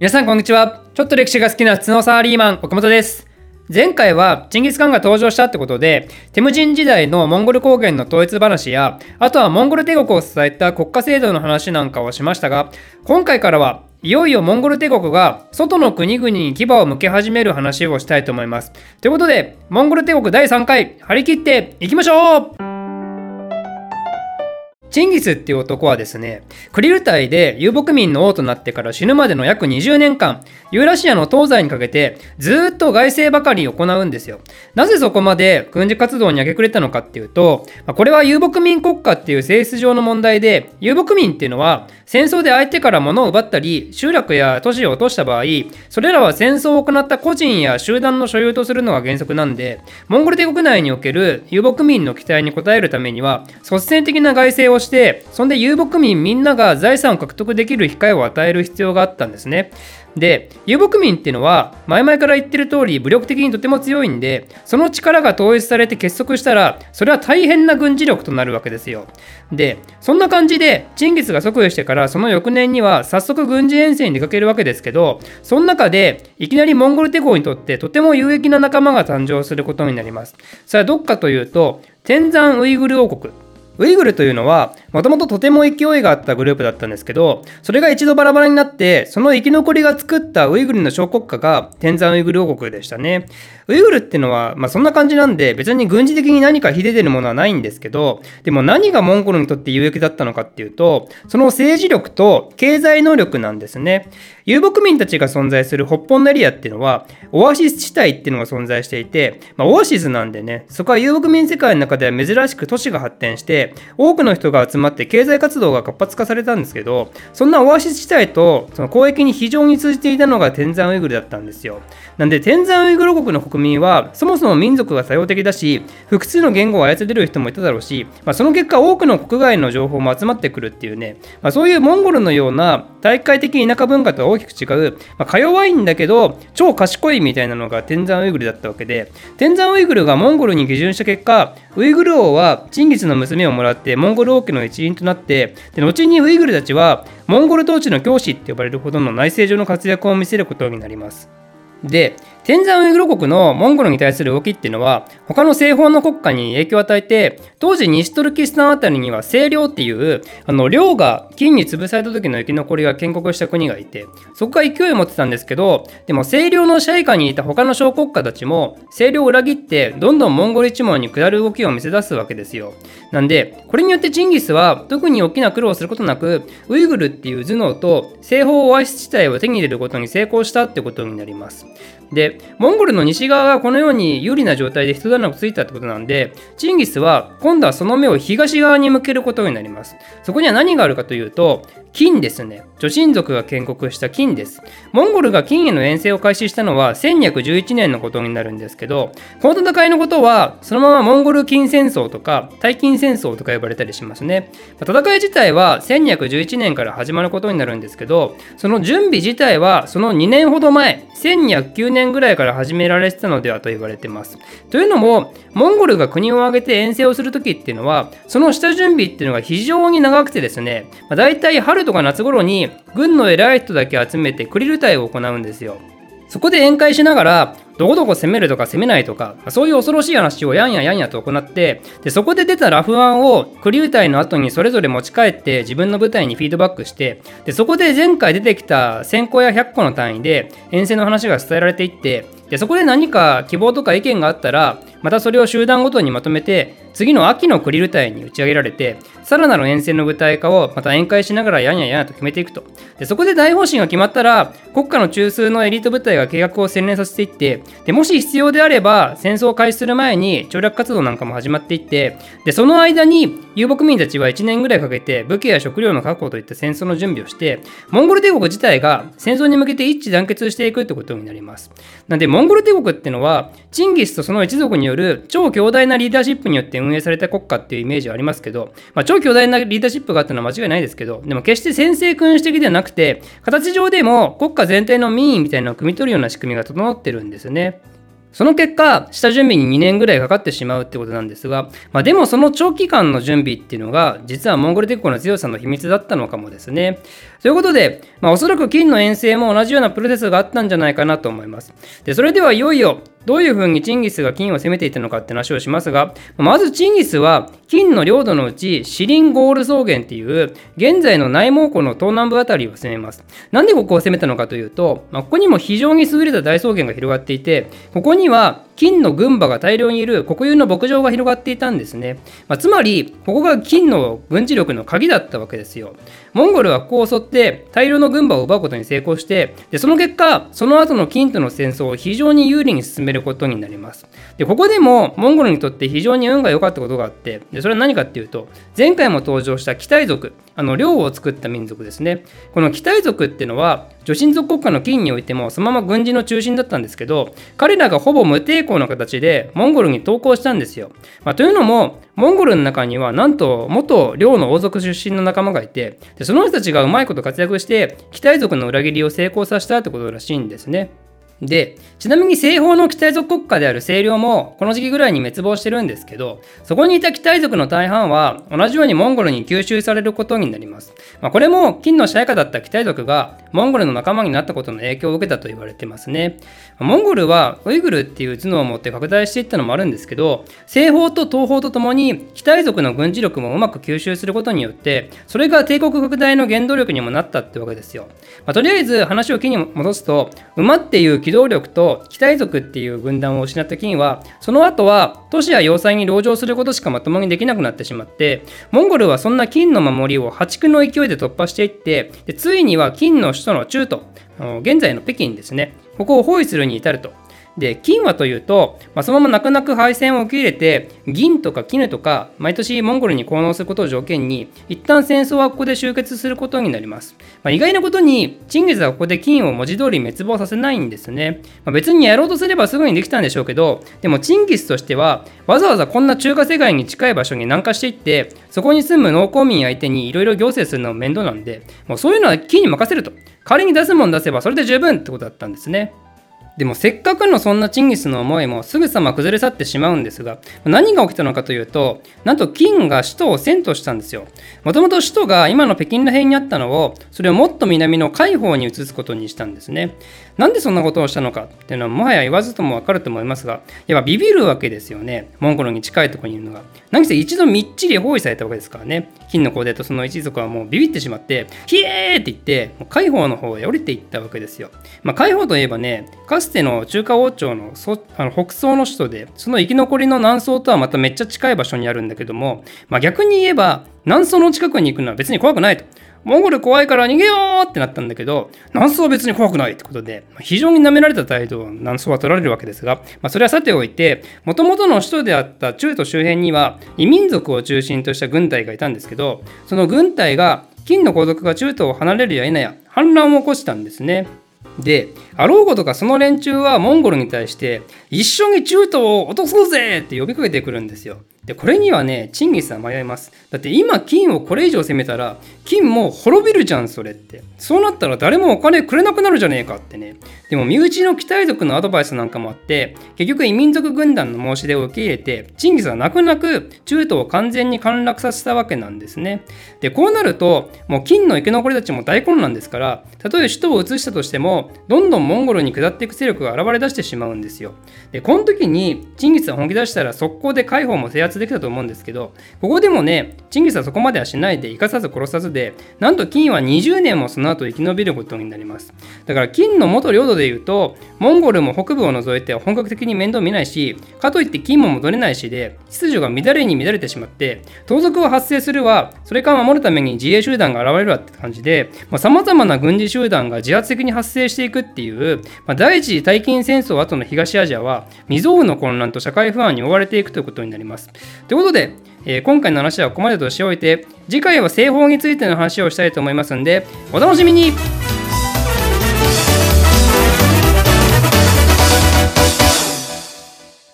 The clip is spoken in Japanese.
皆さんこんにちは。ちょっと歴史が好きな普通のサラリーマン、岡本です。前回はチンギス・カンが登場したってことで、テムジン時代のモンゴル高原の統一話や、あとはモンゴル帝国を支えた国家制度の話なんかをしましたが、今回からはいよいよモンゴル帝国が外の国々に牙を向け始める話をしたいと思います。ということで、モンゴル帝国第3回、張り切っていきましょうチンギスっていう男はですね、クリル隊で遊牧民の王となってから死ぬまでの約20年間、ユーラシアの東西にかけてずっと外政ばかり行うんですよ。なぜそこまで軍事活動に明け暮れたのかっていうと、これは遊牧民国家っていう性質上の問題で、遊牧民っていうのは戦争で相手から物を奪ったり、集落や都市を落とした場合、それらは戦争を行った個人や集団の所有とするのが原則なんで、モンゴル帝国内における遊牧民の期待に応えるためには、率先的な外政をしてそんで遊牧民みんなが財産を獲得できる機会を与える必要があったんですね。で遊牧民っていうのは前々から言ってる通り武力的にとても強いんでその力が統一されて結束したらそれは大変な軍事力となるわけですよ。でそんな感じでチンギスが即位してからその翌年には早速軍事遠征に出かけるわけですけどその中でいきなりモンゴル帝国にとってとても有益な仲間が誕生することになります。さあどっかというと天山ウイグル王国。ウイグルというのは、もともととても勢いがあったグループだったんですけど、それが一度バラバラになって、その生き残りが作ったウイグルの小国家が天山ウイグル王国でしたね。ウイグルっていうのは、まあ、そんな感じなんで、別に軍事的に何か秀でるものはないんですけど、でも何がモンゴルにとって有益だったのかっていうと、その政治力と経済能力なんですね。遊牧民たちが存在する北方のエリアっていうのは、オアシス地帯っていうのが存在していて、まあ、オアシスなんでね、そこは遊牧民世界の中では珍しく都市が発展して、多くの人が集まって経済活動が活発化されたんですけど、そんなオアシス地帯とその交易に非常に通じていたのが天山ウイグルだったんですよ。なんで天山ウイグル国の国民は、そもそも民族が多様的だし、複数の言語を操れる人もいただろうし、まあ、その結果多くの国外の情報も集まってくるっていうね、まあ、そういうモンゴルのような大会的田舎文化とは大きく違う、まあ、か弱いんだけど、超賢いみたいなのが天山ウイグルだったわけで、天山ウイグルがモンゴルに下準した結果、ウイグル王はチンギスの娘をもらってモンゴル王家の一員となって、で後にウイグルたちはモンゴル統治の教師って呼ばれるほどの内政上の活躍を見せることになります。で、天山ウイグル国のモンゴルに対する動きっていうのは他の西方の国家に影響を与えて当時西トルキスタンあたりには清領っていうあの領が金に潰された時の生き残りが建国した国がいてそこが勢いを持ってたんですけどでも清領の支配下にいた他の小国家たちも清領を裏切ってどんどんモンゴル一門に下る動きを見せ出すわけですよ。なんでこれによってチンギスは特に大きな苦労をすることなくウイグルっていう頭脳と西方オアシス地帯を手に入れることに成功したってことになります。で、モンゴルの西側がこのように有利な状態で一段落ついたってことなんで、チンギスは今度はその目を東側に向けることになります。そこには何があるかというと、金ですね。女神族が建国した金です。モンゴルが金への遠征を開始したのは1211年のことになるんですけど、この戦いのことは、そのままモンゴル金戦争とか、大金戦争とか呼ばれたりしますね。戦い自体は1211年から始まることになるんですけど、その準備自体はその2年ほど前、1209年ぐらいらいから始められてたのではと言われてます。というのも、モンゴルが国を挙げて遠征をするときっていうのは、その下準備っていうのが非常に長くてですね、まあ、大体春とか夏頃に軍の偉い人だけ集めてクリル隊を行うんですよ。そこで宴会しながら、どこどこ攻めるとか攻めないとか、そういう恐ろしい話をやんややんやと行って、でそこで出たラフ案をクリュー隊の後にそれぞれ持ち帰って自分の部隊にフィードバックして、でそこで前回出てきた1000個や100個の単位で遠征の話が伝えられていって、でそこで何か希望とか意見があったら、またそれを集団ごとにまとめて、次の秋のクリル隊に打ち上げられて、さらなる沿線の舞台化をまた宴会しながらやんややんと決めていくと。でそこで大方針が決まったら、国家の中枢のエリート部隊が計画を洗練させていって、でもし必要であれば、戦争を開始する前に調略活動なんかも始まっていって、でその間に遊牧民たちは1年ぐらいかけて武器や食料の確保といった戦争の準備をして、モンゴル帝国自体が戦争に向けて一致団結していくってことになります。なんで、モンゴル帝国ってのは、チンギスとその一族による超強大なリーダーシップによって運営された国家っていうイメージはありますけど、まあ、超巨大なリーダーシップがあったのは間違いないですけど、でも決して先制君主的ではなくて、形上でも国家全体の民意みたいなのを汲み取るような仕組みが整ってるんですよね。その結果、下準備に2年ぐらいかかってしまうってことなんですが、まあ、でもその長期間の準備っていうのが、実はモンゴル鉄鋼の強さの秘密だったのかもですね。ということで、まあ、おそらく金の遠征も同じようなプロセスがあったんじゃないかなと思います。で、それではいよいよ、どういうふうにチンギスが金を攻めていたのかって話をしますが、まずチンギスは金の領土のうちシリンゴール草原っていう現在の内蒙古の東南部あたりを攻めます。なんでここを攻めたのかというと、まあ、ここにも非常に優れた大草原が広がっていて、ここには金の群馬が大量にいる国有の牧場が広がっていたんですね。まあ、つまり、ここが金の軍事力の鍵だったわけですよ。モンゴルはここを襲って大量の軍馬を奪うことに成功して、でその結果、その後の金との戦争を非常に有利に進めることになります。で、ここでもモンゴルにとって非常に運が良かったことがあって、でそれは何かっていうと、前回も登場したキタイ族、あの領を作った民族ですね。このキタイ族っていうのは、女神族国家の金においてもそのまま軍事の中心だったんですけど、彼らがほぼ無抵抗な形でモンゴルに投降したんですよ。まあ、というのも、モンゴルの中にはなんと元領の王族出身の仲間がいて、でその人たちがうまいこと活躍して、キタイ族の裏切りを成功させたってことらしいんですね。で、ちなみに西方の期待族国家である清涼もこの時期ぐらいに滅亡してるんですけど、そこにいた期待族の大半は同じようにモンゴルに吸収されることになります。まあ、これも金の支配下だった期待族がモンゴルの仲間になったことの影響を受けたと言われてますね。モンゴルはウイグルっていう頭脳を持って拡大していったのもあるんですけど、西方と東方とともに期待族の軍事力もうまく吸収することによって、それが帝国拡大の原動力にもなったってわけですよ。まあ、とりあえず話を木に戻すと、馬っていう機動力と機体族っていう軍団を失った金はその後は都市や要塞に籠城することしかまともにできなくなってしまってモンゴルはそんな金の守りを破竹の勢いで突破していってでついには金の首都の中都現在の北京ですね。ここを包囲するに至ると。で金はというと、まあ、そのまま泣く泣く敗戦を受け入れて銀とか絹とか毎年モンゴルに効能することを条件に一旦戦争はここで終結することになります、まあ、意外なことにチンギスはここで金を文字通り滅亡させないんですね、まあ、別にやろうとすればすぐにできたんでしょうけどでもチンギスとしてはわざわざこんな中華世界に近い場所に南下していってそこに住む農耕民相手にいろいろ行政するのも面倒なんでもうそういうのは金に任せると。仮に出すもん出せばそれで十分ってことだったんですね。でもせっかくのそんなチンギスの思いもすぐさま崩れ去ってしまうんですが何が起きたのかというとなんと金が首都を遷都したんですよ。もともと首都が今の北京ら辺にあったのをそれをもっと南の海方に移すことにしたんですね。なんでそんなことをしたのかっていうのはもはや言わずともわかると思いますがやっぱビビるわけですよね。モンゴルに近いところにいるのが。何せ一度みっちり包囲されたわけですからね。金の皇帝とその一族はもうビビってしまってひえーって言って海方の方へ降りていったわけですよ。まあ海方といえばねかつての中華王朝のそあの北宋の首都でその生き残りの南宋とはまためっちゃ近い場所にあるんだけども、まあ、逆に言えば南宋の近くに行くのは別に怖くないと。モンゴル怖いから逃げようってなったんだけど、南宋は別に怖くないってことで、非常に舐められた態度を南宋は取られるわけですが、まあ、それはさておいて、もともとの首都であった中都周辺には異民族を中心とした軍隊がいたんですけど、その軍隊が金の皇族が中都を離れるや否や反乱を起こしたんですね。で、あろうことかその連中はモンゴルに対して、一緒に中東を落とそうぜって呼びかけてくるんですよ。で、これにはね、チンギスは迷います。だって今、金をこれ以上攻めたら、金も滅びるじゃん、それって。そうなったら誰もお金くれなくなるじゃねえかってね。でも、身内の期待族のアドバイスなんかもあって、結局異民族軍団の申し出を受け入れて、チンギスは泣く泣く中東を完全に陥落させたわけなんですね。で、こうなると、もう金の生き残りたちも大混乱ですから、たとえ首都を移したとしても、どんどんモンゴルに下っていく勢力が現れ出してしまうんですよ。で、この時に、チンギスは本気出したら速攻で解放も制圧できたと思うんですけど、ここでもね、チンギスはそこまではしないで、生かさず殺さずで、なんと金は20年もその後生き延びることになります。だから金の元領土で言うと、モンゴルも北部を除いて本格的に面倒見ないし、かといって金も戻れないしで、秩序が乱れに乱れてしまって、盗賊は発生するわ、それから守るために自衛集団が現れるわって感じで、さまざ、まな軍事集団が自発的に発生していくっていう、まあ、第一次大金戦争後の東アジアは、未曾有の混乱と社会不安に追われていくということになります。ということで、えー、今回の話はここまでとしておいて、次回は製法についての話をしたいと思いますんで、お楽しみに。